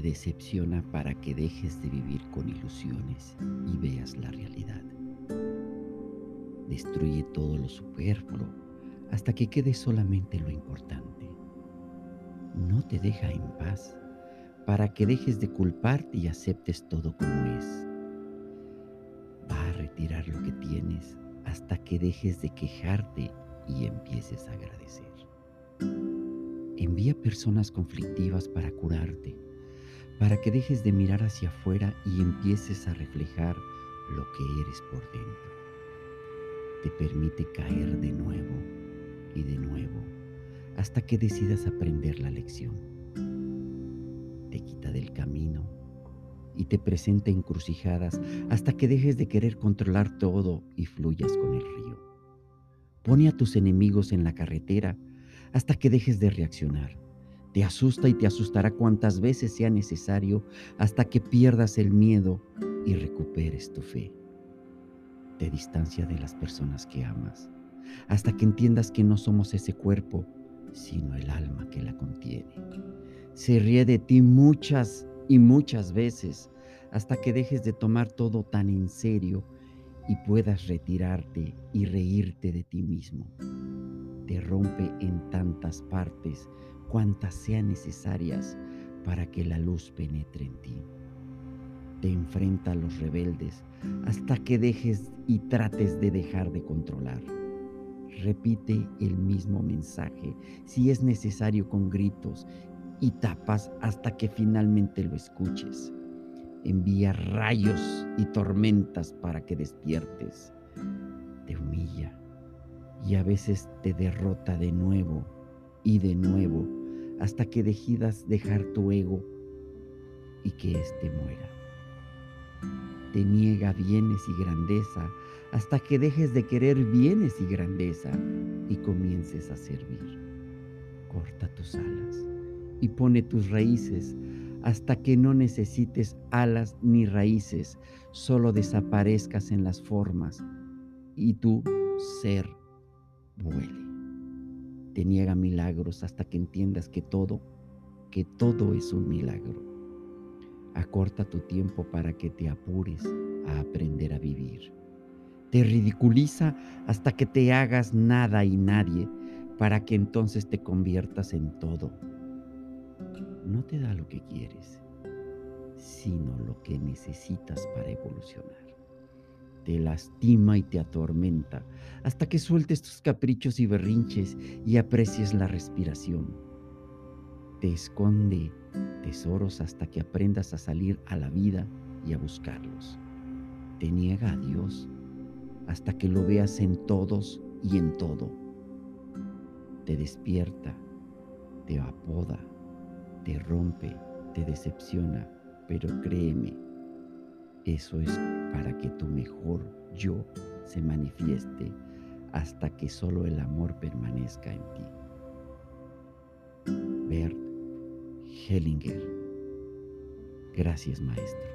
decepciona para que dejes de vivir con ilusiones y veas la realidad. Destruye todo lo superfluo hasta que quede solamente lo importante. No te deja en paz para que dejes de culparte y aceptes todo como es. Va a retirar lo que tienes hasta que dejes de quejarte y empieces a agradecer. Envía personas conflictivas para curarte, para que dejes de mirar hacia afuera y empieces a reflejar lo que eres por dentro. Te permite caer de nuevo y de nuevo hasta que decidas aprender la lección. Te quita del camino y te presenta encrucijadas hasta que dejes de querer controlar todo y fluyas con el río. Pone a tus enemigos en la carretera hasta que dejes de reaccionar. Te asusta y te asustará cuantas veces sea necesario hasta que pierdas el miedo y recuperes tu fe. Te distancia de las personas que amas hasta que entiendas que no somos ese cuerpo, sino el alma que la contiene. Se ríe de ti muchas y muchas veces hasta que dejes de tomar todo tan en serio y puedas retirarte y reírte de ti mismo te rompe en tantas partes cuantas sean necesarias para que la luz penetre en ti. Te enfrenta a los rebeldes hasta que dejes y trates de dejar de controlar. Repite el mismo mensaje si es necesario con gritos y tapas hasta que finalmente lo escuches. Envía rayos y tormentas para que despiertes. Y a veces te derrota de nuevo y de nuevo hasta que decidas dejar tu ego y que éste muera. Te niega bienes y grandeza hasta que dejes de querer bienes y grandeza y comiences a servir. Corta tus alas y pone tus raíces hasta que no necesites alas ni raíces, solo desaparezcas en las formas y tu ser vuele. Te niega milagros hasta que entiendas que todo, que todo es un milagro. Acorta tu tiempo para que te apures a aprender a vivir. Te ridiculiza hasta que te hagas nada y nadie para que entonces te conviertas en todo. No te da lo que quieres, sino lo que necesitas para evolucionar te lastima y te atormenta, hasta que sueltes tus caprichos y berrinches y aprecies la respiración. Te esconde tesoros hasta que aprendas a salir a la vida y a buscarlos. Te niega a Dios hasta que lo veas en todos y en todo. Te despierta, te apoda, te rompe, te decepciona, pero créeme, eso es para que tu mejor yo se manifieste hasta que solo el amor permanezca en ti. Bert Hellinger. Gracias, maestro.